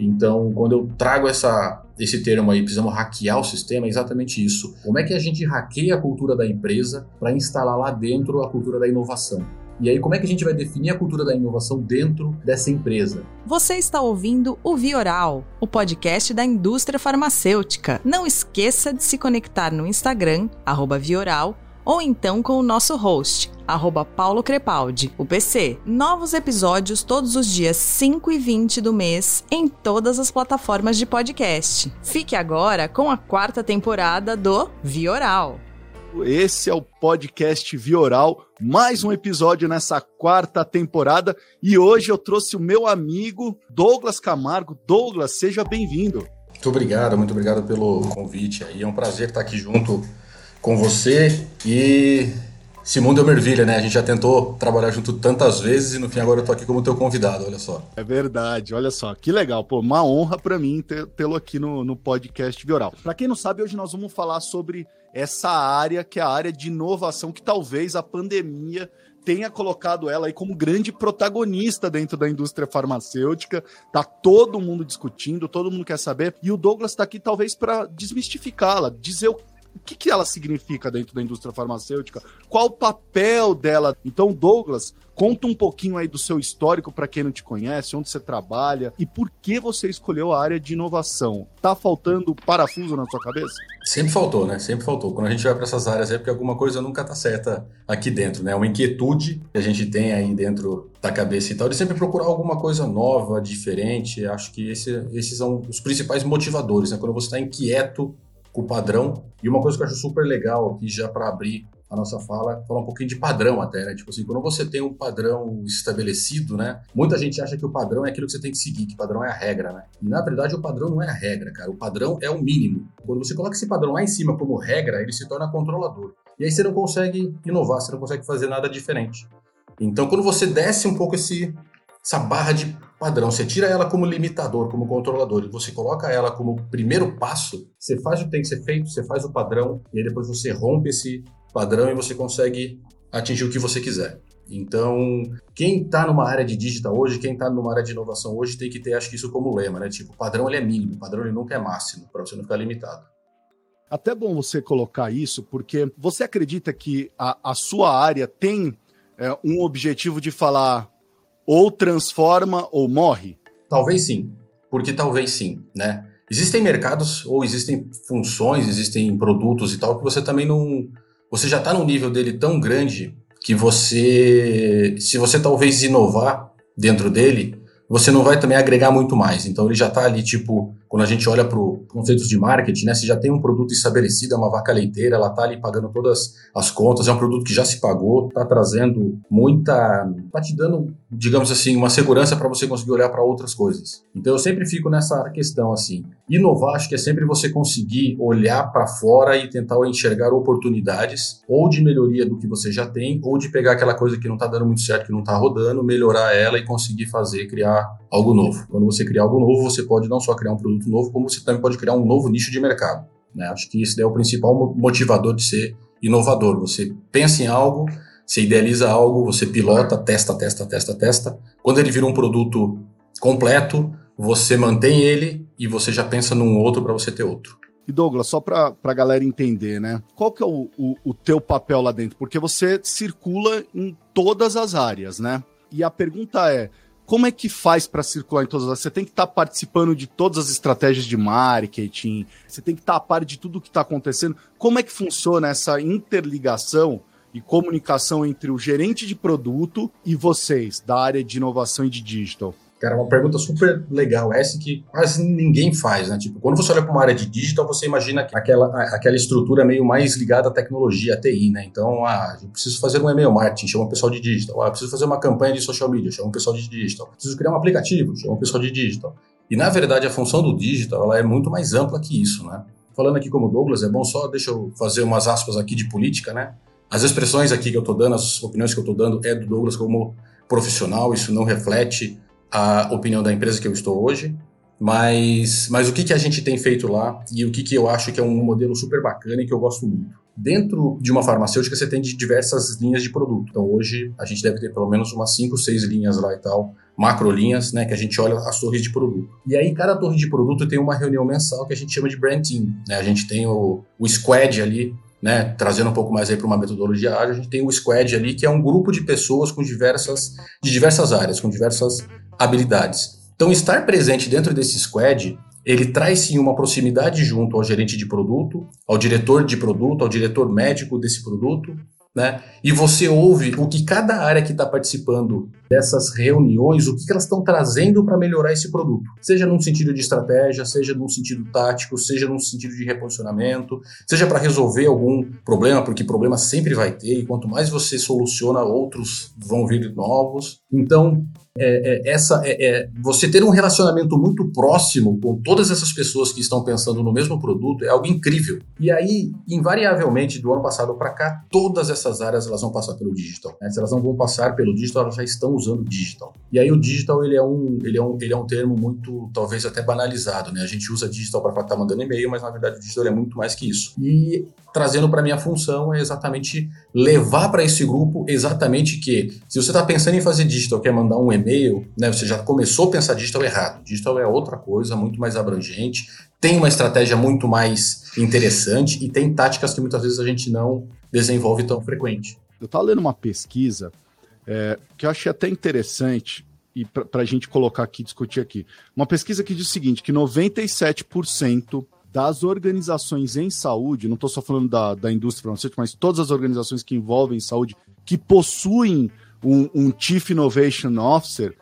Então, quando eu trago essa, esse termo aí, precisamos hackear o sistema, é exatamente isso. Como é que a gente hackeia a cultura da empresa para instalar lá dentro a cultura da inovação? E aí, como é que a gente vai definir a cultura da inovação dentro dessa empresa? Você está ouvindo o Vioral, o podcast da indústria farmacêutica. Não esqueça de se conectar no Instagram, Vioral, ou então com o nosso host, arroba Paulo Crepaldi, o PC. Novos episódios todos os dias 5 e 20 do mês em todas as plataformas de podcast. Fique agora com a quarta temporada do Vioral. Esse é o podcast Vioral, mais um episódio nessa quarta temporada. E hoje eu trouxe o meu amigo Douglas Camargo. Douglas, seja bem-vindo. Muito obrigado, muito obrigado pelo convite aí. É um prazer estar aqui junto com você e esse mundo é uma ervilha, né? A gente já tentou trabalhar junto tantas vezes e no fim agora eu tô aqui como teu convidado, olha só. É verdade, olha só, que legal. Pô, uma honra para mim tê-lo aqui no, no podcast Vioral. Para quem não sabe, hoje nós vamos falar sobre essa área que é a área de inovação que talvez a pandemia tenha colocado ela aí como grande protagonista dentro da indústria farmacêutica. Tá todo mundo discutindo, todo mundo quer saber. E o Douglas está aqui talvez para desmistificá-la, dizer o o que, que ela significa dentro da indústria farmacêutica, qual o papel dela. Então, Douglas, conta um pouquinho aí do seu histórico para quem não te conhece, onde você trabalha e por que você escolheu a área de inovação. Tá faltando parafuso na sua cabeça? Sempre faltou, né? Sempre faltou. Quando a gente vai para essas áreas é porque alguma coisa nunca tá certa aqui dentro, né? Uma inquietude que a gente tem aí dentro da cabeça e tal, de sempre procurar alguma coisa nova, diferente. Acho que esse, esses são os principais motivadores, né? Quando você está inquieto com o padrão. E uma coisa que eu acho super legal aqui, já para abrir a nossa fala, falar um pouquinho de padrão até, né? Tipo assim, quando você tem um padrão estabelecido, né? Muita gente acha que o padrão é aquilo que você tem que seguir, que o padrão é a regra, né? E na verdade o padrão não é a regra, cara. O padrão é o mínimo. Quando você coloca esse padrão lá em cima como regra, ele se torna controlador. E aí você não consegue inovar, você não consegue fazer nada diferente. Então, quando você desce um pouco esse, essa barra de padrão, você tira ela como limitador, como controlador, e você coloca ela como primeiro passo, você faz o que tem que ser feito, você faz o padrão, e aí depois você rompe esse padrão e você consegue atingir o que você quiser. Então, quem está numa área de digital hoje, quem está numa área de inovação hoje, tem que ter, acho que isso como lema, né? Tipo, padrão ele é mínimo, padrão ele nunca é máximo, para você não ficar limitado. Até bom você colocar isso, porque você acredita que a, a sua área tem é, um objetivo de falar ou transforma ou morre? Talvez sim, porque talvez sim, né? Existem mercados ou existem funções, existem produtos e tal que você também não, você já está num nível dele tão grande que você, se você talvez inovar dentro dele, você não vai também agregar muito mais. Então ele já está ali tipo quando a gente olha para os conceitos de marketing, né, se já tem um produto estabelecido, é uma vaca leiteira, ela está ali pagando todas as contas, é um produto que já se pagou, está trazendo muita. está te dando, digamos assim, uma segurança para você conseguir olhar para outras coisas. Então eu sempre fico nessa questão assim. Inovar, acho que é sempre você conseguir olhar para fora e tentar enxergar oportunidades, ou de melhoria do que você já tem, ou de pegar aquela coisa que não está dando muito certo, que não está rodando, melhorar ela e conseguir fazer, criar algo novo. Quando você criar algo novo, você pode não só criar um produto novo, como você também pode criar um novo nicho de mercado. Né? Acho que esse é o principal motivador de ser inovador. Você pensa em algo, você idealiza algo, você pilota, testa, testa, testa, testa. Quando ele vira um produto completo, você mantém ele e você já pensa num outro para você ter outro. E Douglas, só para a galera entender, né? Qual que é o, o, o teu papel lá dentro? Porque você circula em todas as áreas, né? E a pergunta é, como é que faz para circular em todas as. Você tem que estar tá participando de todas as estratégias de marketing, você tem que estar tá a par de tudo que está acontecendo. Como é que funciona essa interligação e comunicação entre o gerente de produto e vocês, da área de inovação e de digital? Cara, uma pergunta super legal essa que quase ninguém faz, né? Tipo, quando você olha para uma área de digital, você imagina aquela, aquela estrutura meio mais ligada à tecnologia, à TI, né? Então, ah, eu preciso fazer um e-mail marketing, chama o pessoal de digital. Ah, eu preciso fazer uma campanha de social media, chama o pessoal de digital. Preciso criar um aplicativo, chama o pessoal de digital. E, na verdade, a função do digital ela é muito mais ampla que isso, né? Falando aqui como Douglas, é bom só, deixa eu fazer umas aspas aqui de política, né? As expressões aqui que eu estou dando, as opiniões que eu estou dando é do Douglas como profissional, isso não reflete a opinião da empresa que eu estou hoje, mas, mas o que, que a gente tem feito lá e o que, que eu acho que é um modelo super bacana e que eu gosto muito. Dentro de uma farmacêutica, você tem diversas linhas de produto. Então, hoje, a gente deve ter pelo menos umas 5, 6 linhas lá e tal, macrolinhas, né, que a gente olha as torres de produto. E aí, cada torre de produto tem uma reunião mensal que a gente chama de brand team. Né? A gente tem o, o squad ali, né, trazendo um pouco mais aí para uma metodologia ágil, a gente tem o squad ali, que é um grupo de pessoas com diversas, de diversas áreas, com diversas habilidades. Então, estar presente dentro desse squad ele traz sim uma proximidade junto ao gerente de produto, ao diretor de produto, ao diretor médico desse produto, né? E você ouve o que cada área que está participando dessas reuniões, o que, elas estão trazendo para melhorar esse produto. Seja num sentido de estratégia, seja num sentido tático, seja num sentido de reposicionamento, seja para resolver algum problema, porque problema sempre vai ter, e quanto mais você soluciona, outros vão vir novos. Então, é, é, essa é, é, você ter um relacionamento muito próximo com todas essas pessoas que estão pensando no mesmo produto é algo incrível. E aí, invariavelmente, do ano passado para cá, todas essas áreas elas vão passar pelo digital. Né? Se elas não vão passar pelo digital, elas já estão usando digital. E aí o digital ele é um, ele é um, ele é um termo muito, talvez até banalizado. Né? A gente usa digital para estar mandando e-mail, mas na verdade o digital é muito mais que isso. E trazendo para minha função é exatamente levar para esse grupo exatamente que se você está pensando em fazer digital, quer mandar um e-mail, né, você já começou a pensar digital errado. Digital é outra coisa, muito mais abrangente, tem uma estratégia muito mais interessante e tem táticas que muitas vezes a gente não desenvolve tão frequente. Eu estava lendo uma pesquisa é, que eu achei até interessante e para a gente colocar aqui, discutir aqui. Uma pesquisa que diz o seguinte, que 97% das organizações em saúde, não estou só falando da, da indústria farmacêutica, mas todas as organizações que envolvem saúde, que possuem um, um Chief Innovation Officer,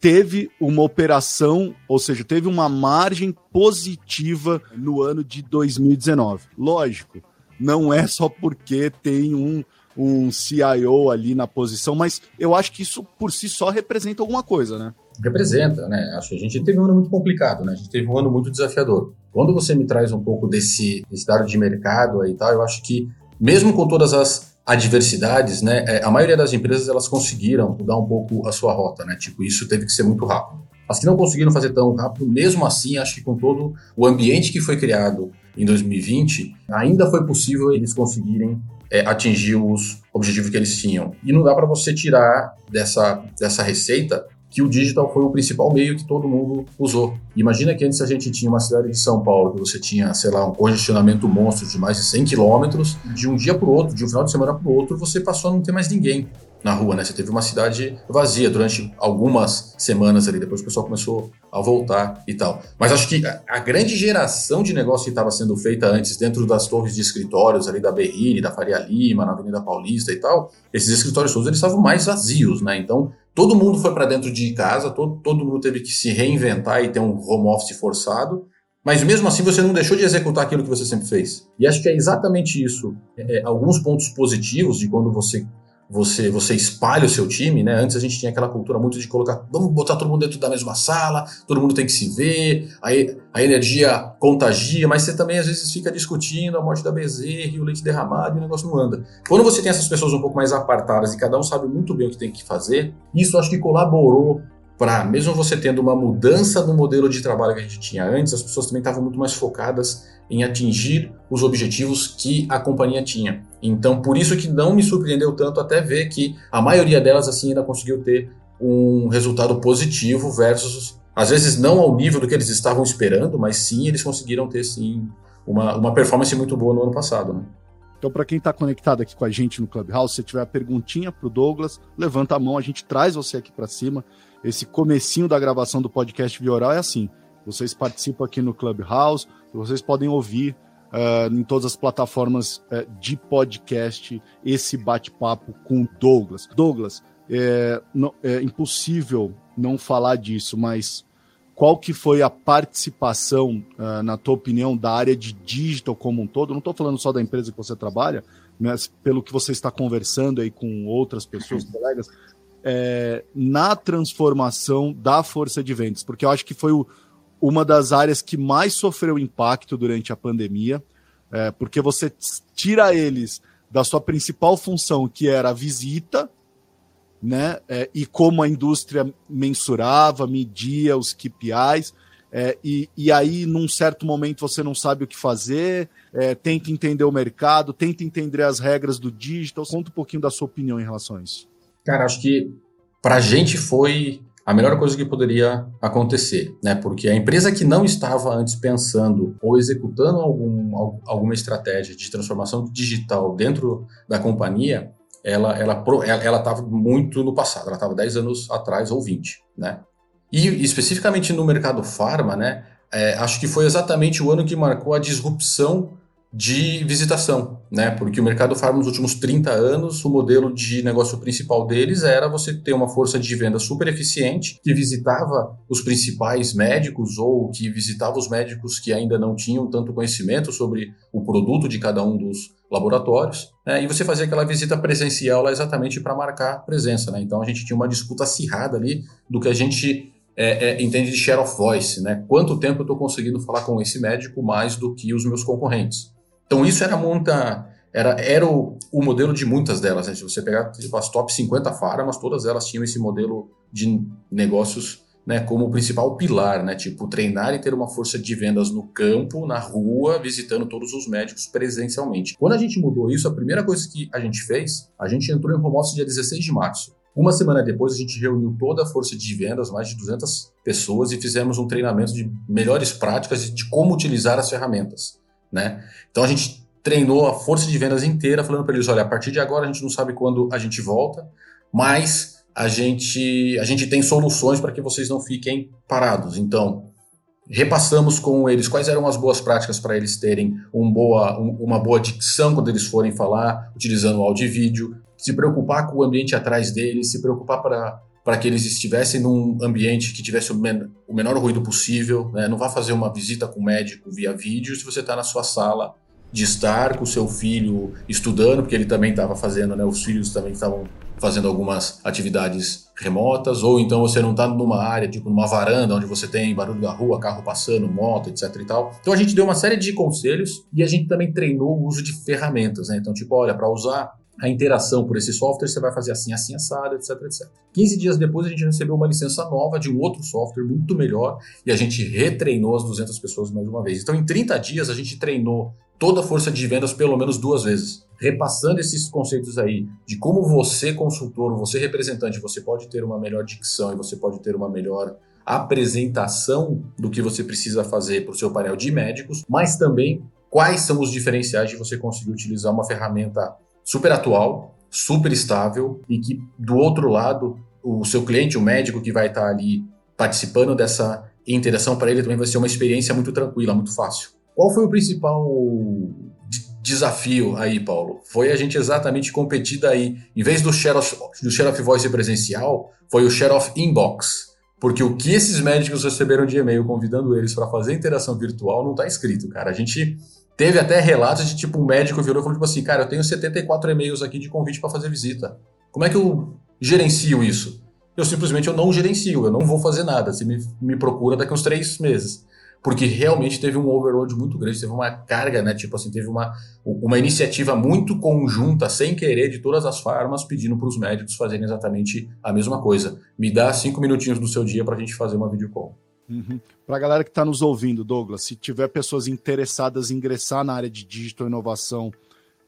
teve uma operação, ou seja, teve uma margem positiva no ano de 2019. Lógico, não é só porque tem um, um CIO ali na posição, mas eu acho que isso por si só representa alguma coisa, né? Representa, né? Acho que a gente teve um ano muito complicado, né? A gente teve um ano muito desafiador. Quando você me traz um pouco desse, desse dado de mercado aí e tal, eu acho que mesmo com todas as adversidades, né, é, a maioria das empresas elas conseguiram mudar um pouco a sua rota, né? Tipo, isso teve que ser muito rápido. As que não conseguiram fazer tão rápido, mesmo assim, acho que com todo o ambiente que foi criado em 2020, ainda foi possível eles conseguirem é, atingir os objetivos que eles tinham. E não dá para você tirar dessa, dessa receita que o digital foi o principal meio que todo mundo usou. Imagina que antes a gente tinha uma cidade de São Paulo, que você tinha, sei lá, um congestionamento monstro de mais de 100 quilômetros, de um dia para o outro, de um final de semana para o outro, você passou a não ter mais ninguém na rua, né? Você teve uma cidade vazia durante algumas semanas ali, depois o pessoal começou a voltar e tal. Mas acho que a, grande geração de negócio que estava sendo feita antes dentro das torres de escritórios ali da Berrine, da Faria Lima, na Avenida Paulista e tal, esses escritórios todos eles estavam mais vazios, né? Então todo mundo foi para dentro de casa, todo, todo mundo teve que se reinventar e ter um home office forçado. Mas mesmo assim você não deixou de executar aquilo que você sempre fez. E acho que é exatamente isso. É, é alguns pontos positivos de quando você você, você espalha o seu time, né? Antes a gente tinha aquela cultura muito de colocar, vamos botar todo mundo dentro da mesma sala, todo mundo tem que se ver, aí a energia contagia, mas você também às vezes fica discutindo a morte da bezerra e o leite derramado e o negócio não anda. Quando você tem essas pessoas um pouco mais apartadas e cada um sabe muito bem o que tem que fazer, isso acho que colaborou para, mesmo você tendo uma mudança no modelo de trabalho que a gente tinha antes, as pessoas também estavam muito mais focadas em atingir os objetivos que a companhia tinha. Então, por isso que não me surpreendeu tanto até ver que a maioria delas assim ainda conseguiu ter um resultado positivo versus às vezes não ao nível do que eles estavam esperando, mas sim eles conseguiram ter sim uma, uma performance muito boa no ano passado, né? Então, para quem está conectado aqui com a gente no Clubhouse, se tiver a perguntinha para o Douglas, levanta a mão, a gente traz você aqui para cima. Esse comecinho da gravação do podcast Via Oral é assim. Vocês participam aqui no Clubhouse, vocês podem ouvir uh, em todas as plataformas uh, de podcast esse bate-papo com o Douglas. Douglas, é, não, é impossível não falar disso, mas qual que foi a participação, uh, na tua opinião, da área de digital como um todo? Não estou falando só da empresa que você trabalha, mas pelo que você está conversando aí com outras pessoas, colegas, é, na transformação da força de vendas, porque eu acho que foi o, uma das áreas que mais sofreu impacto durante a pandemia, é, porque você tira eles da sua principal função, que era a visita, né? É, e como a indústria mensurava, media os KPIs, é, e, e aí, num certo momento, você não sabe o que fazer, é, tenta entender o mercado, tenta entender as regras do digital. Conta um pouquinho da sua opinião em relação a isso. Cara, acho que para a gente foi a melhor coisa que poderia acontecer, né? Porque a empresa que não estava antes pensando ou executando algum, alguma estratégia de transformação digital dentro da companhia, ela ela ela estava muito no passado, ela estava 10 anos atrás ou 20, né? E especificamente no mercado farma, né? É, acho que foi exatamente o ano que marcou a disrupção de visitação, né? Porque o mercado farma nos últimos 30 anos, o modelo de negócio principal deles era você ter uma força de venda super eficiente que visitava os principais médicos ou que visitava os médicos que ainda não tinham tanto conhecimento sobre o produto de cada um dos laboratórios, né? e você fazia aquela visita presencial lá exatamente para marcar presença, né? Então a gente tinha uma disputa acirrada ali do que a gente é, é, entende de share of voice, né? Quanto tempo eu estou conseguindo falar com esse médico mais do que os meus concorrentes? Então isso era muita. Era, era o, o modelo de muitas delas. Né? Se você pegar tipo, as top 50 farmas, todas elas tinham esse modelo de negócios né, como principal pilar, né? Tipo, treinar e ter uma força de vendas no campo, na rua, visitando todos os médicos presencialmente. Quando a gente mudou isso, a primeira coisa que a gente fez, a gente entrou em office dia 16 de março. Uma semana depois, a gente reuniu toda a força de vendas, mais de 200 pessoas, e fizemos um treinamento de melhores práticas de como utilizar as ferramentas né? Então a gente treinou a força de vendas inteira, falando para eles, olha, a partir de agora a gente não sabe quando a gente volta, mas a gente a gente tem soluções para que vocês não fiquem parados. Então repassamos com eles quais eram as boas práticas para eles terem um boa, um, uma boa dicção quando eles forem falar, utilizando áudio e vídeo, se preocupar com o ambiente atrás deles, se preocupar para para que eles estivessem num ambiente que tivesse o, men o menor ruído possível. Né? Não vá fazer uma visita com o médico via vídeo se você está na sua sala de estar com o seu filho estudando, porque ele também estava fazendo, né? os filhos também estavam fazendo algumas atividades remotas, ou então você não está numa área, tipo numa varanda, onde você tem barulho da rua, carro passando, moto, etc e tal. Então a gente deu uma série de conselhos e a gente também treinou o uso de ferramentas, né? Então, tipo, olha, para usar a interação por esse software, você vai fazer assim, assim, assado, etc, etc. 15 dias depois, a gente recebeu uma licença nova de um outro software muito melhor e a gente retreinou as 200 pessoas mais uma vez. Então, em 30 dias, a gente treinou toda a força de vendas pelo menos duas vezes, repassando esses conceitos aí de como você, consultor, você representante, você pode ter uma melhor dicção e você pode ter uma melhor apresentação do que você precisa fazer para o seu painel de médicos, mas também quais são os diferenciais de você conseguir utilizar uma ferramenta super atual, super estável e que do outro lado o seu cliente, o médico que vai estar ali participando dessa interação para ele também vai ser uma experiência muito tranquila, muito fácil. Qual foi o principal desafio aí, Paulo? Foi a gente exatamente competir daí, em vez do share of, do share of voice presencial, foi o share of inbox. Porque o que esses médicos receberam de e-mail convidando eles para fazer interação virtual não está escrito, cara. A gente Teve até relatos de tipo um médico virou e falou tipo assim, cara, eu tenho 74 e-mails aqui de convite para fazer visita. Como é que eu gerencio isso? Eu simplesmente eu não gerencio, eu não vou fazer nada. Você me, me procura daqui uns três meses. Porque realmente teve um overload muito grande, teve uma carga, né? Tipo assim, teve uma, uma iniciativa muito conjunta, sem querer, de todas as farmas, pedindo para os médicos fazerem exatamente a mesma coisa. Me dá cinco minutinhos do seu dia para a gente fazer uma videocall. Uhum. Para a galera que está nos ouvindo, Douglas, se tiver pessoas interessadas em ingressar na área de digital inovação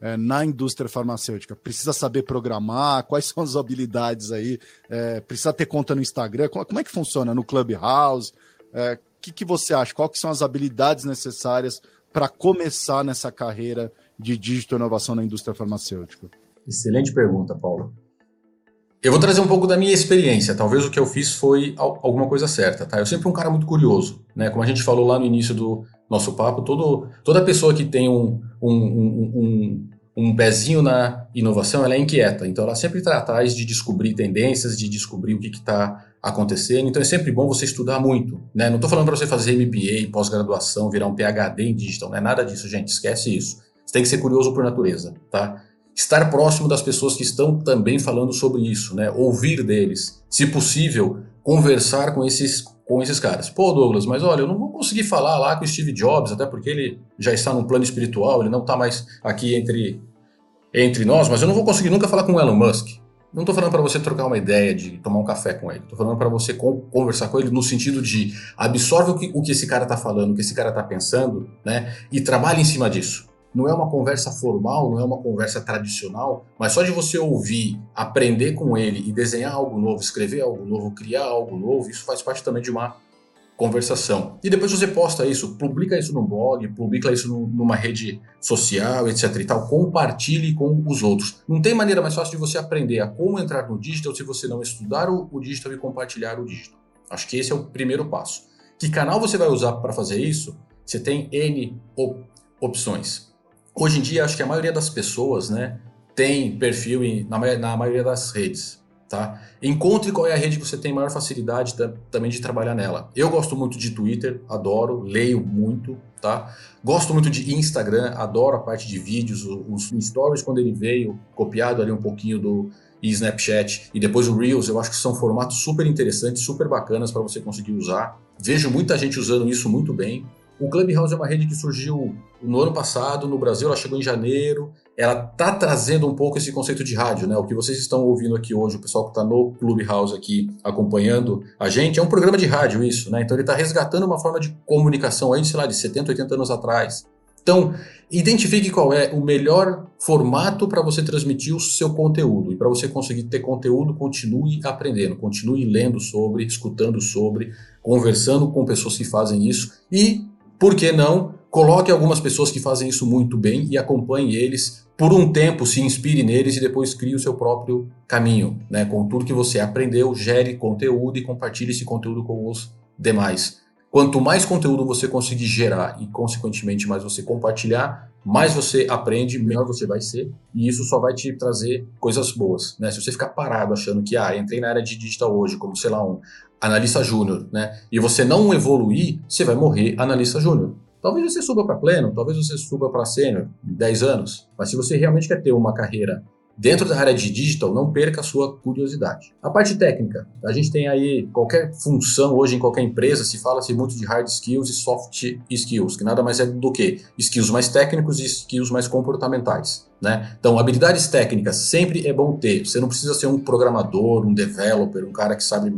é, na indústria farmacêutica, precisa saber programar, quais são as habilidades aí, é, precisa ter conta no Instagram, como, é que funciona no Clubhouse? O é, que, que você acha? Quais são as habilidades necessárias para começar nessa carreira de digital inovação na indústria farmacêutica? Excelente pergunta, Paulo. Eu vou trazer um pouco da minha experiência. Talvez o que eu fiz foi alguma coisa certa, tá? Eu sempre um cara muito curioso, né? Como a gente falou lá no início do nosso papo, todo, toda pessoa que tem um, um, um, um, um pezinho na inovação, ela é inquieta. Então, ela sempre está atrás de descobrir tendências, de descobrir o que está acontecendo. Então, é sempre bom você estudar muito, né? Não estou falando para você fazer MBA, pós-graduação, virar um PhD em digital, não é nada disso, gente. Esquece isso. Você tem que ser curioso por natureza, tá? Estar próximo das pessoas que estão também falando sobre isso, né? Ouvir deles, se possível, conversar com esses com esses caras. Pô, Douglas, mas olha, eu não vou conseguir falar lá com o Steve Jobs, até porque ele já está num plano espiritual, ele não está mais aqui entre entre nós, mas eu não vou conseguir nunca falar com o Elon Musk. Não estou falando para você trocar uma ideia de tomar um café com ele. Estou falando para você conversar com ele no sentido de absorve o que, o que esse cara está falando, o que esse cara está pensando, né? E trabalhe em cima disso. Não é uma conversa formal, não é uma conversa tradicional, mas só de você ouvir, aprender com ele e desenhar algo novo, escrever algo novo, criar algo novo, isso faz parte também de uma conversação. E depois você posta isso, publica isso no blog, publica isso numa rede social, etc e tal, compartilhe com os outros. Não tem maneira mais fácil de você aprender a como entrar no digital se você não estudar o, o digital e compartilhar o digital. Acho que esse é o primeiro passo. Que canal você vai usar para fazer isso? Você tem N op opções. Hoje em dia, acho que a maioria das pessoas, né, tem perfil em, na, na maioria das redes. Tá? Encontre qual é a rede que você tem maior facilidade também de trabalhar nela. Eu gosto muito de Twitter, adoro, leio muito, tá? Gosto muito de Instagram, adoro a parte de vídeos, os, os stories quando ele veio, copiado ali um pouquinho do Snapchat e depois o Reels, eu acho que são formatos super interessantes, super bacanas para você conseguir usar. Vejo muita gente usando isso muito bem. O Clubhouse é uma rede que surgiu no ano passado no Brasil, ela chegou em janeiro. Ela tá trazendo um pouco esse conceito de rádio, né? O que vocês estão ouvindo aqui hoje, o pessoal que está no Clubhouse aqui acompanhando a gente, é um programa de rádio isso, né? Então ele está resgatando uma forma de comunicação aí, sei lá, de 70, 80 anos atrás. Então, identifique qual é o melhor formato para você transmitir o seu conteúdo. E para você conseguir ter conteúdo, continue aprendendo, continue lendo sobre, escutando sobre, conversando com pessoas que fazem isso e por que não? Coloque algumas pessoas que fazem isso muito bem e acompanhe eles por um tempo, se inspire neles e depois crie o seu próprio caminho, né? Com tudo que você aprendeu, gere conteúdo e compartilhe esse conteúdo com os demais. Quanto mais conteúdo você conseguir gerar e, consequentemente, mais você compartilhar, mais você aprende, melhor você vai ser. E isso só vai te trazer coisas boas. Né? Se você ficar parado achando que, ah, entrei na área de digital hoje, como, sei lá, um analista júnior, né? E você não evoluir, você vai morrer analista júnior. Talvez você suba para pleno, talvez você suba para sênior em 10 anos, mas se você realmente quer ter uma carreira dentro da área de digital, não perca a sua curiosidade. A parte técnica, a gente tem aí qualquer função hoje em qualquer empresa, se fala-se muito de hard skills e soft skills, que nada mais é do que skills mais técnicos e skills mais comportamentais. Né? Então, habilidades técnicas sempre é bom ter. Você não precisa ser um programador, um developer, um cara que sabe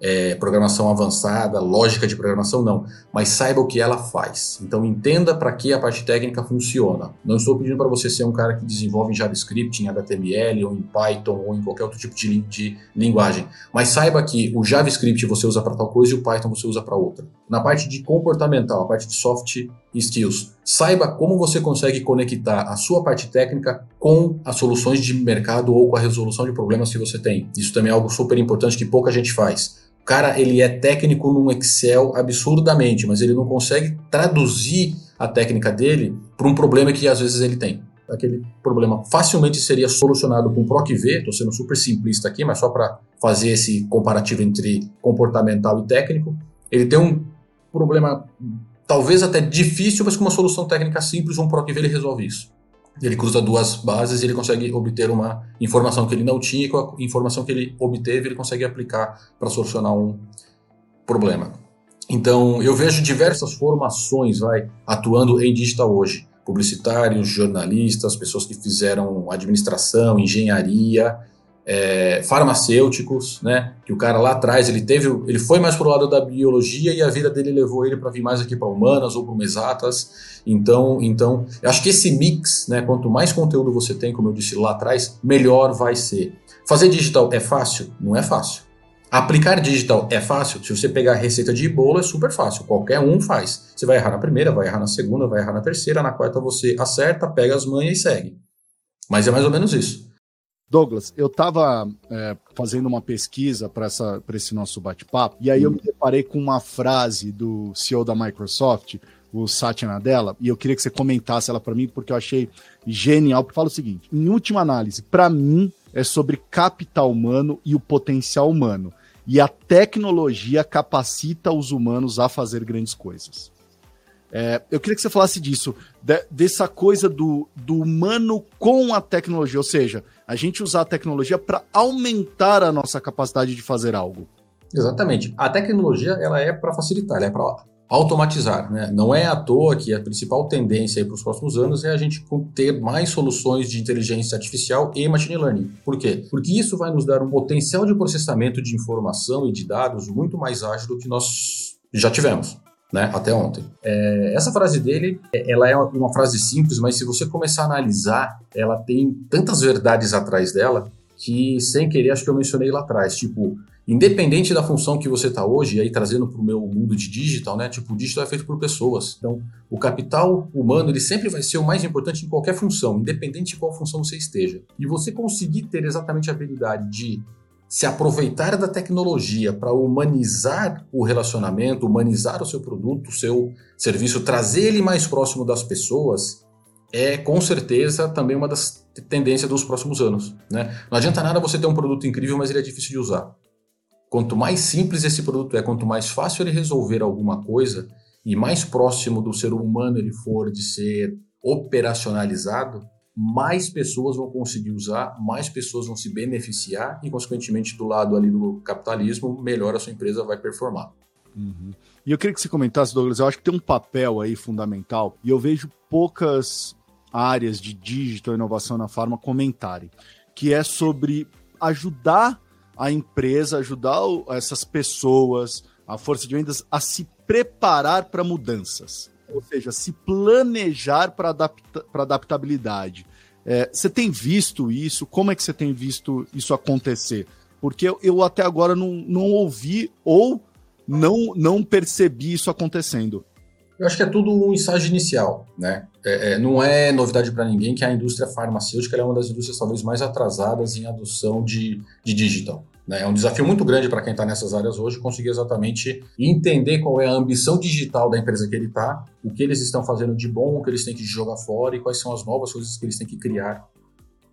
é, programação avançada, lógica de programação, não. Mas saiba o que ela faz. Então entenda para que a parte técnica funciona. Não estou pedindo para você ser um cara que desenvolve em JavaScript, em HTML, ou em Python, ou em qualquer outro tipo de, de linguagem. Mas saiba que o JavaScript você usa para tal coisa e o Python você usa para outra. Na parte de comportamental, a parte de soft skills, saiba como você consegue conectar a sua parte técnica com as soluções de mercado ou com a resolução de problemas que você tem. Isso também é algo super importante que pouca gente faz. O cara, ele é técnico num Excel absurdamente, mas ele não consegue traduzir a técnica dele para um problema que às vezes ele tem. Aquele problema facilmente seria solucionado com PROC-V, estou sendo super simplista aqui, mas só para fazer esse comparativo entre comportamental e técnico. Ele tem um problema talvez até difícil, mas com uma solução técnica simples, um PROC-V ele resolve isso. Ele cruza duas bases e ele consegue obter uma informação que ele não tinha e com a informação que ele obteve ele consegue aplicar para solucionar um problema. Então, eu vejo diversas formações vai atuando em digital hoje. Publicitários, jornalistas, pessoas que fizeram administração, engenharia, é, farmacêuticos, né? Que o cara lá atrás ele teve, ele foi mais pro lado da biologia e a vida dele levou ele para vir mais aqui para humanas ou para exatas. Então, então, acho que esse mix, né? Quanto mais conteúdo você tem, como eu disse lá atrás, melhor vai ser. Fazer digital é fácil? Não é fácil. Aplicar digital é fácil? Se você pegar a receita de bolo, é super fácil. Qualquer um faz. Você vai errar na primeira, vai errar na segunda, vai errar na terceira, na quarta você acerta, pega as manhas e segue. Mas é mais ou menos isso. Douglas, eu estava é, fazendo uma pesquisa para esse nosso bate-papo, e aí eu me deparei com uma frase do CEO da Microsoft, o Satya Nadella, e eu queria que você comentasse ela para mim, porque eu achei genial, porque fala o seguinte, em última análise, para mim é sobre capital humano e o potencial humano, e a tecnologia capacita os humanos a fazer grandes coisas. É, eu queria que você falasse disso, de, dessa coisa do, do humano com a tecnologia, ou seja, a gente usar a tecnologia para aumentar a nossa capacidade de fazer algo. Exatamente. A tecnologia ela é para facilitar, ela é para automatizar. Né? Não é à toa que a principal tendência para os próximos anos é a gente ter mais soluções de inteligência artificial e machine learning. Por quê? Porque isso vai nos dar um potencial de processamento de informação e de dados muito mais ágil do que nós já tivemos. Né, até ontem. É, essa frase dele, ela é uma frase simples, mas se você começar a analisar, ela tem tantas verdades atrás dela que, sem querer, acho que eu mencionei lá atrás. Tipo, Independente da função que você está hoje, e aí trazendo para o meu mundo de digital, né? Tipo, o digital é feito por pessoas. Então, o capital humano, ele sempre vai ser o mais importante em qualquer função, independente de qual função você esteja. E você conseguir ter exatamente a habilidade de se aproveitar da tecnologia para humanizar o relacionamento, humanizar o seu produto, o seu serviço, trazer ele mais próximo das pessoas, é com certeza também uma das tendências dos próximos anos. Né? Não adianta nada você ter um produto incrível, mas ele é difícil de usar. Quanto mais simples esse produto é, quanto mais fácil ele resolver alguma coisa e mais próximo do ser humano ele for de ser operacionalizado, mais pessoas vão conseguir usar, mais pessoas vão se beneficiar e, consequentemente, do lado ali do capitalismo, melhor a sua empresa vai performar. Uhum. E eu queria que você comentasse, Douglas, eu acho que tem um papel aí fundamental e eu vejo poucas áreas de digital inovação na farma comentarem, que é sobre ajudar a empresa, ajudar essas pessoas, a força de vendas, a se preparar para mudanças. Ou seja, se planejar para adapta adaptabilidade. É, você tem visto isso? Como é que você tem visto isso acontecer? Porque eu, eu até agora não, não ouvi ou não, não percebi isso acontecendo. Eu acho que é tudo um estágio inicial, né? É, é, não é novidade para ninguém que a indústria farmacêutica é uma das indústrias talvez mais atrasadas em adoção de, de digital. Né? É um desafio muito grande para quem está nessas áreas hoje conseguir exatamente entender qual é a ambição digital da empresa que ele está, o que eles estão fazendo de bom, o que eles têm que jogar fora e quais são as novas coisas que eles têm que criar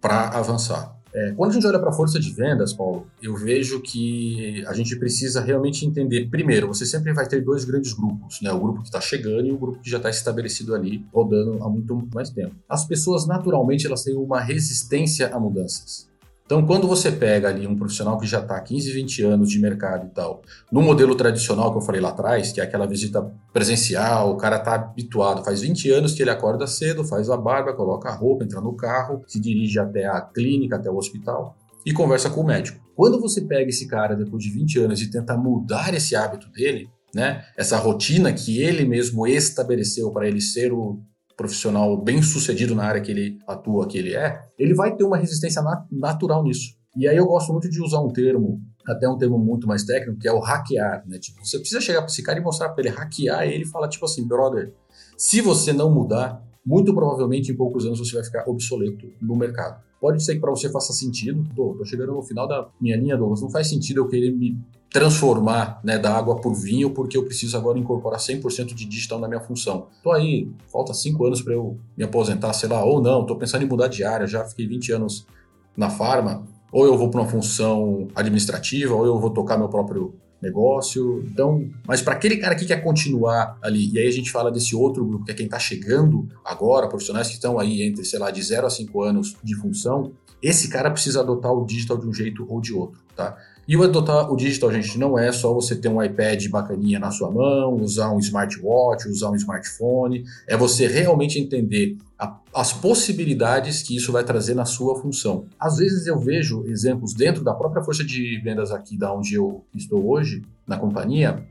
para avançar. É, quando a gente olha para a força de vendas, Paulo, eu vejo que a gente precisa realmente entender. Primeiro, você sempre vai ter dois grandes grupos, né? O grupo que está chegando e o grupo que já está estabelecido ali, rodando há muito mais tempo. As pessoas, naturalmente, elas têm uma resistência a mudanças. Então, quando você pega ali um profissional que já está 15, 20 anos de mercado e tal, no modelo tradicional que eu falei lá atrás, que é aquela visita presencial, o cara está habituado, faz 20 anos que ele acorda cedo, faz a barba, coloca a roupa, entra no carro, se dirige até a clínica, até o hospital e conversa com o médico. Quando você pega esse cara depois de 20 anos e tenta mudar esse hábito dele, né, essa rotina que ele mesmo estabeleceu para ele ser o profissional bem sucedido na área que ele atua, que ele é, ele vai ter uma resistência nat natural nisso. E aí eu gosto muito de usar um termo, até um termo muito mais técnico, que é o hackear, né? Tipo, você precisa chegar para esse cara e mostrar para ele hackear e ele fala tipo assim, brother, se você não mudar, muito provavelmente em poucos anos você vai ficar obsoleto no mercado. Pode ser que para você faça sentido. Tô, tô chegando no final da minha linha, Douglas. Não faz sentido eu querer me transformar né, da água por vinho porque eu preciso agora incorporar 100% de digital na minha função. Tô aí, falta 5 anos para eu me aposentar, sei lá, ou não, tô pensando em mudar de área, já fiquei 20 anos na farma, ou eu vou para uma função administrativa, ou eu vou tocar meu próprio negócio. Então, mas para aquele cara que quer continuar ali, e aí a gente fala desse outro grupo, que é quem está chegando agora, profissionais que estão aí entre, sei lá, de 0 a 5 anos de função, esse cara precisa adotar o digital de um jeito ou de outro, tá? E o adotar o digital, gente, não é só você ter um iPad bacaninha na sua mão, usar um smartwatch, usar um smartphone. É você realmente entender a, as possibilidades que isso vai trazer na sua função. Às vezes eu vejo exemplos dentro da própria força de vendas aqui da onde eu estou hoje, na companhia,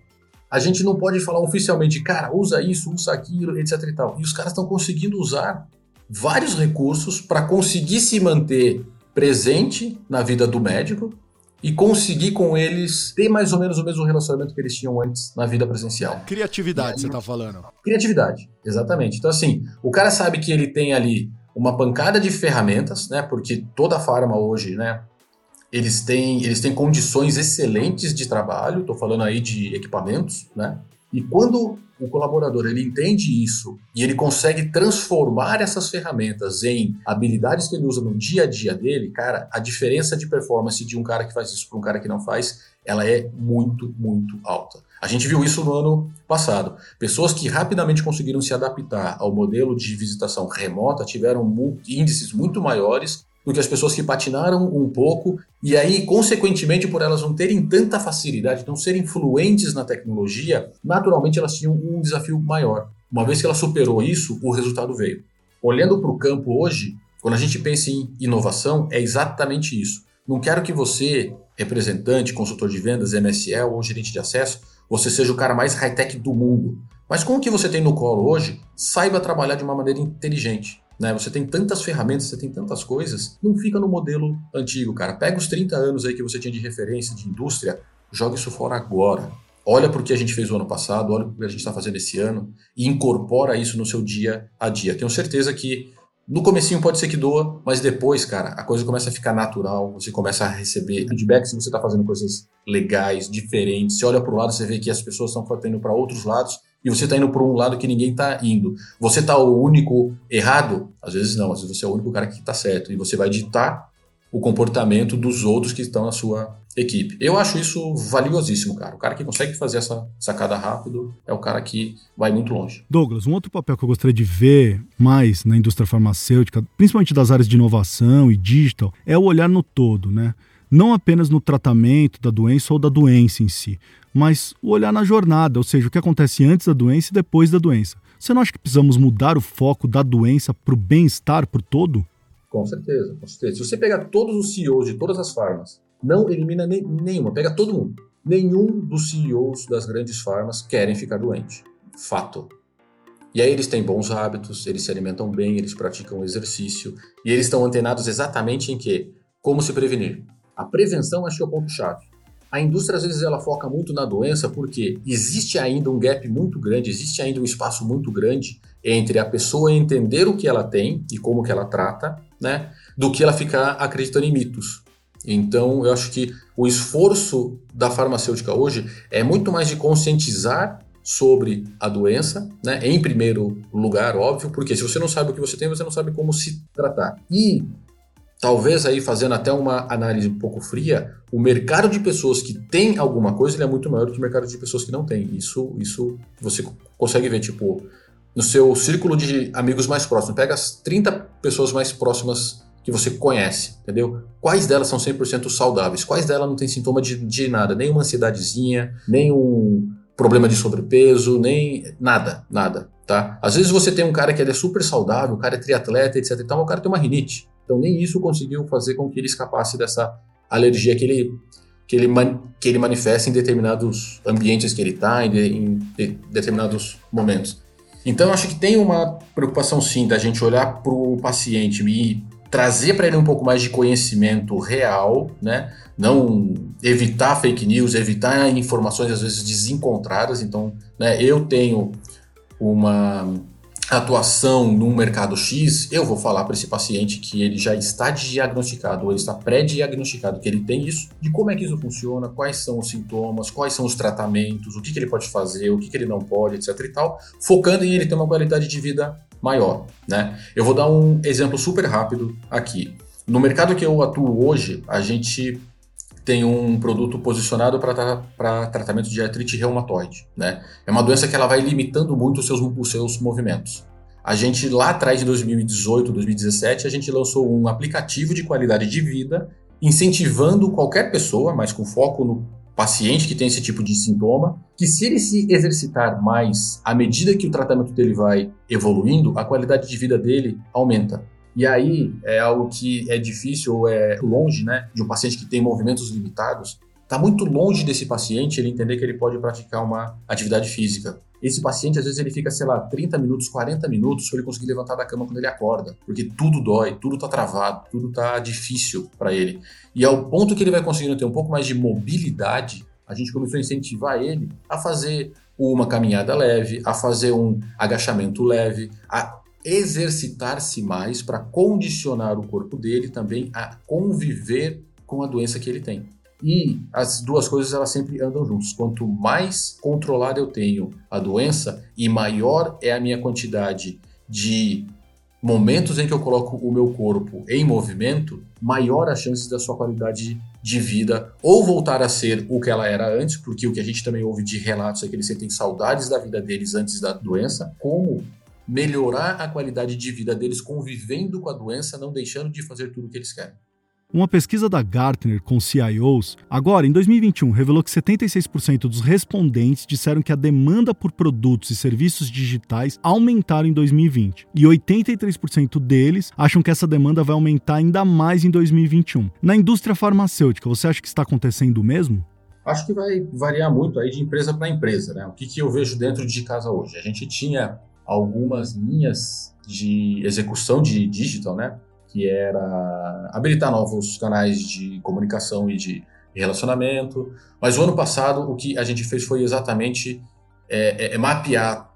a gente não pode falar oficialmente, cara, usa isso, usa aquilo, etc e tal. E os caras estão conseguindo usar vários recursos para conseguir se manter presente na vida do médico e conseguir com eles ter mais ou menos o mesmo relacionamento que eles tinham antes na vida presencial. Criatividade, aí, você tá falando. Criatividade, exatamente. Então, assim, o cara sabe que ele tem ali uma pancada de ferramentas, né? Porque toda farma hoje, né? Eles têm, eles têm condições excelentes de trabalho, estou falando aí de equipamentos, né? E quando o colaborador ele entende isso e ele consegue transformar essas ferramentas em habilidades que ele usa no dia a dia dele, cara, a diferença de performance de um cara que faz isso para um cara que não faz, ela é muito, muito alta. A gente viu isso no ano passado. Pessoas que rapidamente conseguiram se adaptar ao modelo de visitação remota tiveram índices muito maiores do que as pessoas que patinaram um pouco e aí, consequentemente, por elas não terem tanta facilidade, não serem fluentes na tecnologia, naturalmente elas tinham um desafio maior. Uma vez que ela superou isso, o resultado veio. Olhando para o campo hoje, quando a gente pensa em inovação, é exatamente isso. Não quero que você, representante, consultor de vendas, MSL ou gerente de acesso, você seja o cara mais high-tech do mundo. Mas com o que você tem no colo hoje, saiba trabalhar de uma maneira inteligente. Né? Você tem tantas ferramentas, você tem tantas coisas, não fica no modelo antigo, cara. Pega os 30 anos aí que você tinha de referência de indústria, joga isso fora agora. Olha o que a gente fez o ano passado, olha o que a gente está fazendo esse ano e incorpora isso no seu dia a dia. Tenho certeza que no comecinho pode ser que doa, mas depois, cara, a coisa começa a ficar natural, você começa a receber feedback se você está fazendo coisas legais, diferentes. Você olha para o lado, você vê que as pessoas estão indo para outros lados e você está indo para um lado que ninguém está indo. Você está o único errado? Às vezes não, às vezes você é o único cara que está certo e você vai ditar o comportamento dos outros que estão na sua equipe. Eu acho isso valiosíssimo, cara. O cara que consegue fazer essa sacada rápido é o cara que vai muito longe. Douglas, um outro papel que eu gostaria de ver mais na indústria farmacêutica, principalmente das áreas de inovação e digital, é o olhar no todo, né? Não apenas no tratamento da doença ou da doença em si, mas o olhar na jornada, ou seja, o que acontece antes da doença e depois da doença. Você não acha que precisamos mudar o foco da doença para o bem-estar por todo? Com certeza, com certeza. Se você pegar todos os CEOs de todas as farmas, não elimina nem, nenhuma, pega todo mundo. Nenhum dos CEOs das grandes farmas querem ficar doente. Fato. E aí eles têm bons hábitos, eles se alimentam bem, eles praticam exercício e eles estão antenados exatamente em quê? Como se prevenir. A prevenção acho que é o ponto-chave. A indústria às vezes ela foca muito na doença porque existe ainda um gap muito grande, existe ainda um espaço muito grande entre a pessoa entender o que ela tem e como que ela trata, né, do que ela ficar acreditando em mitos. Então, eu acho que o esforço da farmacêutica hoje é muito mais de conscientizar sobre a doença, né, em primeiro lugar, óbvio, porque se você não sabe o que você tem, você não sabe como se tratar. E talvez aí fazendo até uma análise um pouco fria, o mercado de pessoas que tem alguma coisa ele é muito maior do que o mercado de pessoas que não tem. Isso, isso você consegue ver, tipo, no seu círculo de amigos mais próximos. Pega as 30 pessoas mais próximas que você conhece, entendeu? Quais delas são 100% saudáveis? Quais delas não tem sintoma de, de nada? Nem uma ansiedadezinha, nem um problema de sobrepeso, nem nada, nada, tá? Às vezes você tem um cara que é super saudável, o cara é triatleta, etc e tal, mas o cara tem uma rinite. Então nem isso conseguiu fazer com que ele escapasse dessa alergia que ele, que ele, que ele manifesta em determinados ambientes que ele está, em, de, em de, determinados momentos. Então acho que tem uma preocupação sim da gente olhar para o paciente e trazer para ele um pouco mais de conhecimento real, né? Não evitar fake news, evitar informações às vezes desencontradas. Então, né, eu tenho uma atuação num mercado X, eu vou falar para esse paciente que ele já está diagnosticado ou ele está pré-diagnosticado que ele tem isso, de como é que isso funciona, quais são os sintomas, quais são os tratamentos, o que, que ele pode fazer, o que, que ele não pode, etc e tal, focando em ele ter uma qualidade de vida maior, né? Eu vou dar um exemplo super rápido aqui. No mercado que eu atuo hoje, a gente tem um produto posicionado para tratamento de artrite reumatoide. Né? É uma doença que ela vai limitando muito os seus, os seus movimentos. A gente, lá atrás, em 2018, 2017, a gente lançou um aplicativo de qualidade de vida, incentivando qualquer pessoa, mas com foco no paciente que tem esse tipo de sintoma, que se ele se exercitar mais à medida que o tratamento dele vai evoluindo, a qualidade de vida dele aumenta. E aí é algo que é difícil ou é longe, né, de um paciente que tem movimentos limitados. Está muito longe desse paciente ele entender que ele pode praticar uma atividade física. Esse paciente, às vezes, ele fica, sei lá, 30 minutos, 40 minutos para ele conseguir levantar da cama quando ele acorda, porque tudo dói, tudo está travado, tudo está difícil para ele. E ao ponto que ele vai conseguindo ter um pouco mais de mobilidade, a gente começou a incentivar ele a fazer uma caminhada leve, a fazer um agachamento leve, a exercitar-se mais para condicionar o corpo dele também a conviver com a doença que ele tem. E as duas coisas elas sempre andam juntas. Quanto mais controlada eu tenho a doença e maior é a minha quantidade de momentos em que eu coloco o meu corpo em movimento, maior a chance da sua qualidade de vida ou voltar a ser o que ela era antes, porque o que a gente também ouve de relatos é que eles sentem saudades da vida deles antes da doença, como melhorar a qualidade de vida deles convivendo com a doença, não deixando de fazer tudo o que eles querem. Uma pesquisa da Gartner com CIOs, agora em 2021, revelou que 76% dos respondentes disseram que a demanda por produtos e serviços digitais aumentaram em 2020. E 83% deles acham que essa demanda vai aumentar ainda mais em 2021. Na indústria farmacêutica, você acha que está acontecendo o mesmo? Acho que vai variar muito aí de empresa para empresa, né? O que, que eu vejo dentro de casa hoje? A gente tinha algumas linhas de execução de digital, né? que era habilitar novos canais de comunicação e de relacionamento. Mas o ano passado, o que a gente fez foi exatamente é, é, é mapear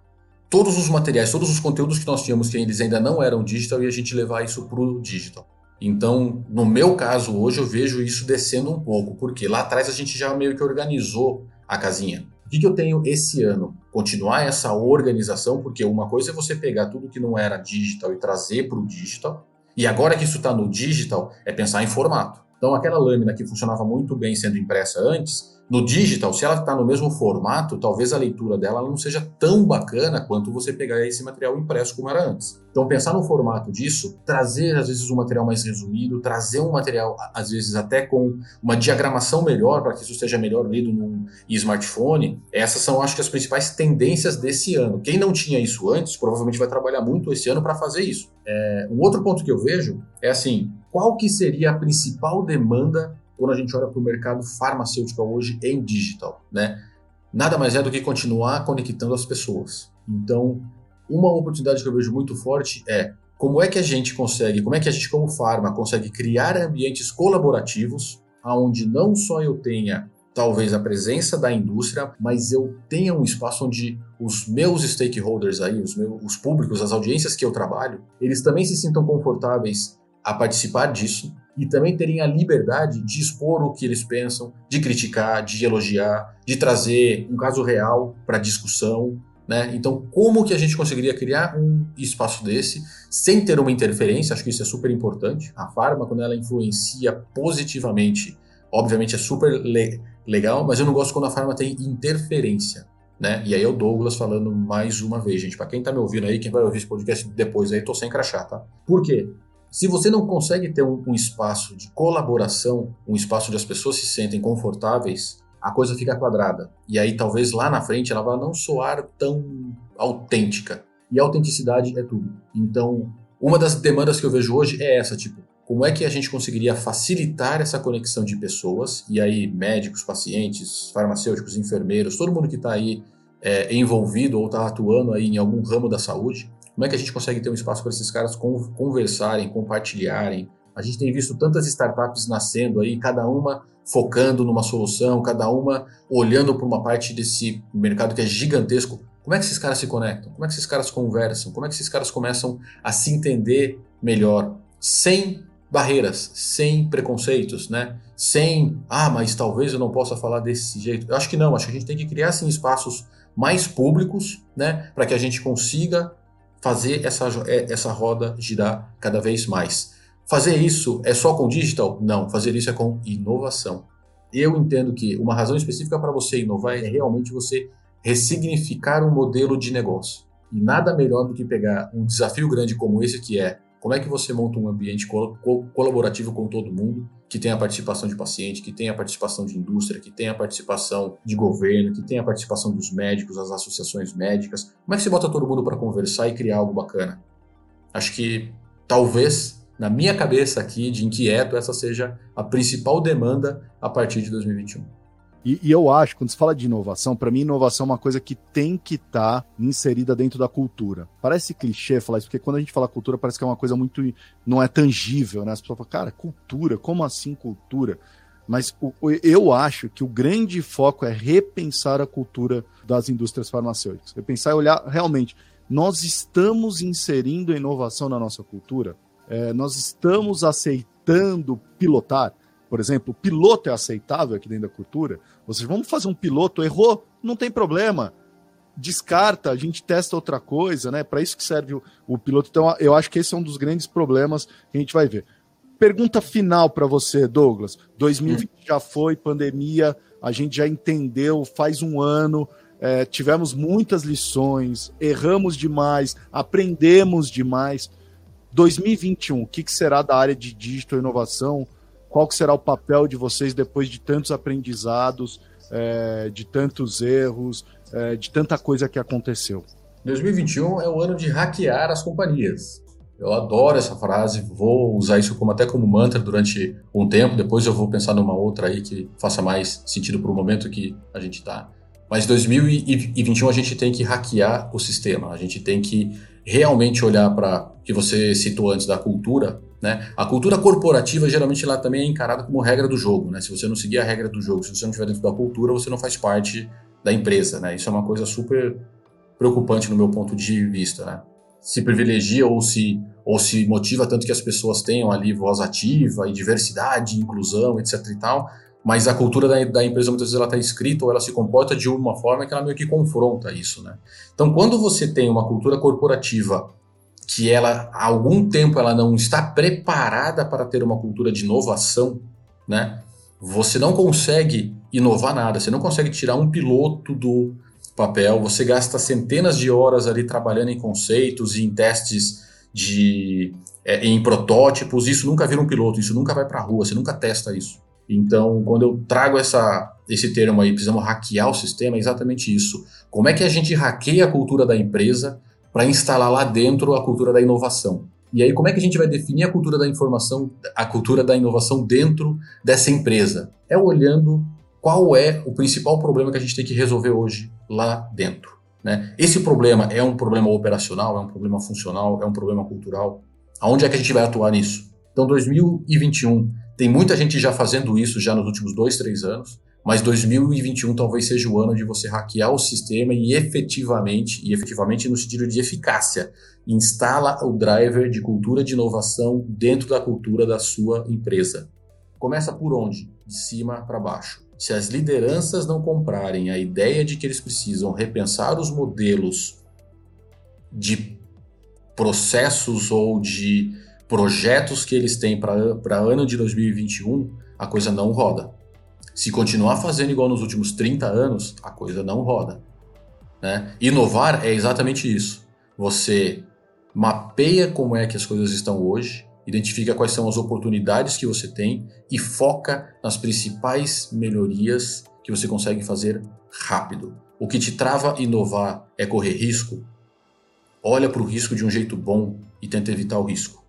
todos os materiais, todos os conteúdos que nós tínhamos que eles ainda não eram digital e a gente levar isso para o digital. Então, no meu caso, hoje eu vejo isso descendo um pouco, porque lá atrás a gente já meio que organizou a casinha. O que, que eu tenho esse ano? Continuar essa organização, porque uma coisa é você pegar tudo que não era digital e trazer para o digital, e agora que isso está no digital, é pensar em formato. Então, aquela lâmina que funcionava muito bem sendo impressa antes, no digital, se ela está no mesmo formato, talvez a leitura dela não seja tão bacana quanto você pegar esse material impresso como era antes. Então, pensar no formato disso, trazer às vezes um material mais resumido, trazer um material às vezes até com uma diagramação melhor para que isso seja melhor lido num smartphone, essas são, acho que, as principais tendências desse ano. Quem não tinha isso antes, provavelmente vai trabalhar muito esse ano para fazer isso. É, um outro ponto que eu vejo é assim, qual que seria a principal demanda quando a gente olha para o mercado farmacêutico hoje em digital, né? Nada mais é do que continuar conectando as pessoas. Então, uma oportunidade que eu vejo muito forte é como é que a gente consegue, como é que a gente como farma consegue criar ambientes colaborativos aonde não só eu tenha talvez a presença da indústria, mas eu tenha um espaço onde os meus stakeholders aí, os meus os públicos, as audiências que eu trabalho, eles também se sintam confortáveis a participar disso e também terem a liberdade de expor o que eles pensam, de criticar, de elogiar, de trazer um caso real para discussão. Né? Então, como que a gente conseguiria criar um espaço desse sem ter uma interferência? Acho que isso é super importante. A farma, quando ela influencia positivamente, obviamente é super le legal, mas eu não gosto quando a farma tem interferência. Né? E aí é o Douglas falando mais uma vez, gente. Para quem está me ouvindo aí, quem vai ouvir esse podcast depois aí, tô sem crachá, tá? Por quê? Se você não consegue ter um, um, espaço de colaboração, um espaço onde as pessoas se sentem confortáveis, a coisa fica quadrada. E aí talvez lá na frente ela vá não soar tão autêntica. E autenticidade é tudo. Então, uma das demandas que eu vejo hoje é essa, tipo, como é que a gente conseguiria facilitar essa conexão de pessoas, e aí médicos, pacientes, farmacêuticos, enfermeiros, todo mundo que está aí é, envolvido ou está atuando aí em algum ramo da saúde, como é que a gente consegue ter um espaço para esses caras conversarem, compartilharem? A gente tem visto tantas startups nascendo aí, cada uma focando numa solução, cada uma olhando para uma parte desse mercado que é gigantesco. Como é que esses caras se conectam? Como é que esses caras conversam? Como é que esses caras começam a se entender melhor, sem barreiras, sem preconceitos, né? Sem, ah, mas talvez eu não possa falar desse jeito. Eu acho que não, acho que a gente tem que criar assim espaços mais públicos, né, para que a gente consiga fazer essa, é, essa roda girar cada vez mais. Fazer isso é só com digital? Não, fazer isso é com inovação. Eu entendo que uma razão específica para você inovar é realmente você ressignificar um modelo de negócio. E nada melhor do que pegar um desafio grande como esse, que é como é que você monta um ambiente colaborativo com todo mundo, que tem a participação de paciente, que tem a participação de indústria, que tem a participação de governo, que tem a participação dos médicos, as associações médicas? Como é que você bota todo mundo para conversar e criar algo bacana? Acho que talvez, na minha cabeça aqui de inquieto, essa seja a principal demanda a partir de 2021. E, e, eu acho, quando se fala de inovação, para mim, inovação é uma coisa que tem que estar tá inserida dentro da cultura. Parece clichê falar isso, porque quando a gente fala cultura, parece que é uma coisa muito. não é tangível, né? As pessoas falam, cara, cultura, como assim cultura? Mas o, eu acho que o grande foco é repensar a cultura das indústrias farmacêuticas. Repensar e olhar realmente. Nós estamos inserindo inovação na nossa cultura? É, nós estamos aceitando pilotar? Por exemplo, o piloto é aceitável aqui dentro da cultura? Ou seja, vamos fazer um piloto, errou, não tem problema. Descarta, a gente testa outra coisa, né? Para isso que serve o, o, piloto. Então, eu acho que esse é um dos grandes problemas que a gente vai ver. Pergunta final para você, Douglas. 2020 hum. já foi, pandemia, a gente já entendeu, faz um ano. é, tivemos muitas lições, erramos demais, aprendemos demais. 2021, o que, que será da área de digital inovação? Qual que será o papel de vocês depois de tantos aprendizados, é, de tantos erros, é, de tanta coisa que aconteceu? 2021 é o ano de hackear as companhias. Eu adoro essa frase, vou usar isso como até como mantra durante um tempo, depois eu vou pensar numa outra aí que faça mais sentido para o momento que a gente está. Mas 2021 a gente tem que hackear o sistema, a gente tem que realmente olhar para que você citou antes da cultura, né? A cultura corporativa geralmente ela também é encarada como regra do jogo, né? Se você não seguir a regra do jogo, se você não estiver dentro da cultura, você não faz parte da empresa, né? Isso é uma coisa super preocupante no meu ponto de vista, né? Se privilegia ou se ou se motiva tanto que as pessoas tenham ali voz ativa e diversidade, inclusão, etc e tal, mas a cultura da, da empresa muitas vezes ela está escrita ou ela se comporta de uma forma que ela meio que confronta isso, né? Então, quando você tem uma cultura corporativa que ela há algum tempo ela não está preparada para ter uma cultura de inovação, né? Você não consegue inovar nada, você não consegue tirar um piloto do papel, você gasta centenas de horas ali trabalhando em conceitos e em testes de é, em protótipos, isso nunca vira um piloto, isso nunca vai para a rua, você nunca testa isso. Então, quando eu trago essa, esse termo aí, precisamos hackear o sistema, é exatamente isso. Como é que a gente hackeia a cultura da empresa para instalar lá dentro a cultura da inovação? E aí, como é que a gente vai definir a cultura da informação, a cultura da inovação dentro dessa empresa? É olhando qual é o principal problema que a gente tem que resolver hoje lá dentro. Né? Esse problema é um problema operacional, é um problema funcional, é um problema cultural. Aonde é que a gente vai atuar nisso? Então, 2021 tem muita gente já fazendo isso já nos últimos dois, três anos, mas 2021 talvez seja o ano de você hackear o sistema e efetivamente, e efetivamente no sentido de eficácia, instala o driver de cultura de inovação dentro da cultura da sua empresa. Começa por onde? De cima para baixo. Se as lideranças não comprarem a ideia de que eles precisam repensar os modelos de processos ou de projetos que eles têm para ano de 2021, a coisa não roda. Se continuar fazendo igual nos últimos 30 anos, a coisa não roda. Né? Inovar é exatamente isso. Você mapeia como é que as coisas estão hoje, identifica quais são as oportunidades que você tem e foca nas principais melhorias que você consegue fazer rápido. O que te trava inovar é correr risco. Olha para o risco de um jeito bom e tenta evitar o risco.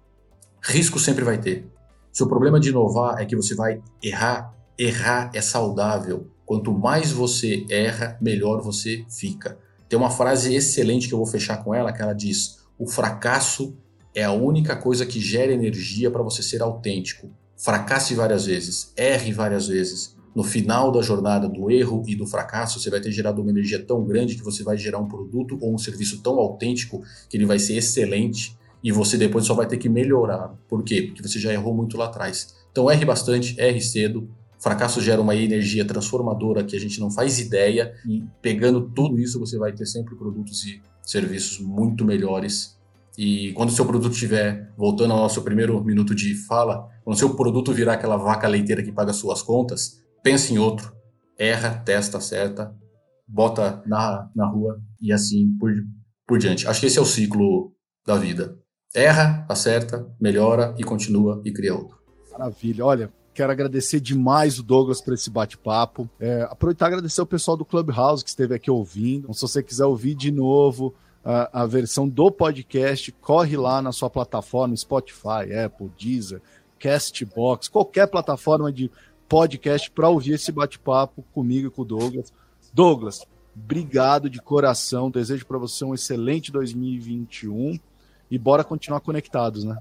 Risco sempre vai ter. Seu problema de inovar é que você vai errar. Errar é saudável. Quanto mais você erra, melhor você fica. Tem uma frase excelente que eu vou fechar com ela, que ela diz: "O fracasso é a única coisa que gera energia para você ser autêntico. Fracasse várias vezes, erre várias vezes. No final da jornada do erro e do fracasso, você vai ter gerado uma energia tão grande que você vai gerar um produto ou um serviço tão autêntico que ele vai ser excelente e você depois só vai ter que melhorar. Por quê? Porque você já errou muito lá atrás. Então erre bastante, erre cedo. Fracasso gera uma energia transformadora que a gente não faz ideia e pegando tudo isso você vai ter sempre produtos e serviços muito melhores. E quando o seu produto estiver, voltando ao nosso primeiro minuto de fala, quando o seu produto virar aquela vaca leiteira que paga suas contas, pense em outro, erra, testa, acerta, bota na, na rua e assim por, por diante. Acho que esse é o ciclo da vida erra, acerta, melhora e continua e cria outro. Maravilha. Olha, quero agradecer demais o Douglas por esse bate-papo. É, aproveitar e agradecer o pessoal do Clubhouse que esteve aqui ouvindo. Então, se você quiser ouvir de novo a, a versão do podcast, corre lá na sua plataforma, Spotify, Apple, Deezer, Castbox, qualquer plataforma de podcast para ouvir esse bate-papo comigo e com o Douglas. Douglas, obrigado de coração. Desejo para você um excelente 2021 e bora continuar conectados, né?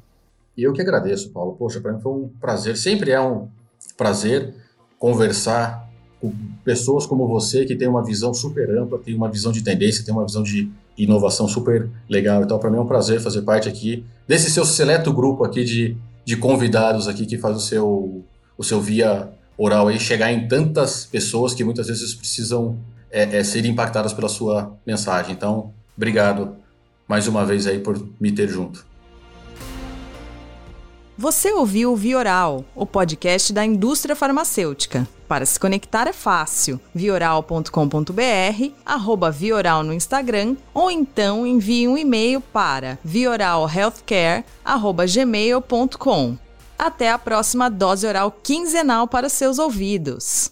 E eu que agradeço, Paulo. Poxa, para mim foi um prazer. Sempre é um prazer conversar com pessoas como você que tem uma visão super ampla, tem uma visão de tendência, tem uma visão de inovação super legal. Então, para mim é um prazer fazer parte aqui desse seu seleto grupo aqui de, de convidados aqui que faz o seu, o seu via oral aí chegar em tantas pessoas que muitas vezes precisam é, é, ser impactadas pela sua mensagem. Então, obrigado mais uma vez aí por me ter junto. Você ouviu o Vioral, o podcast da indústria farmacêutica. Para se conectar é fácil. vioral.com.br, arroba Vioral no Instagram, ou então envie um e-mail para vioralhealthcare.gmail.com. Até a próxima dose oral quinzenal para seus ouvidos.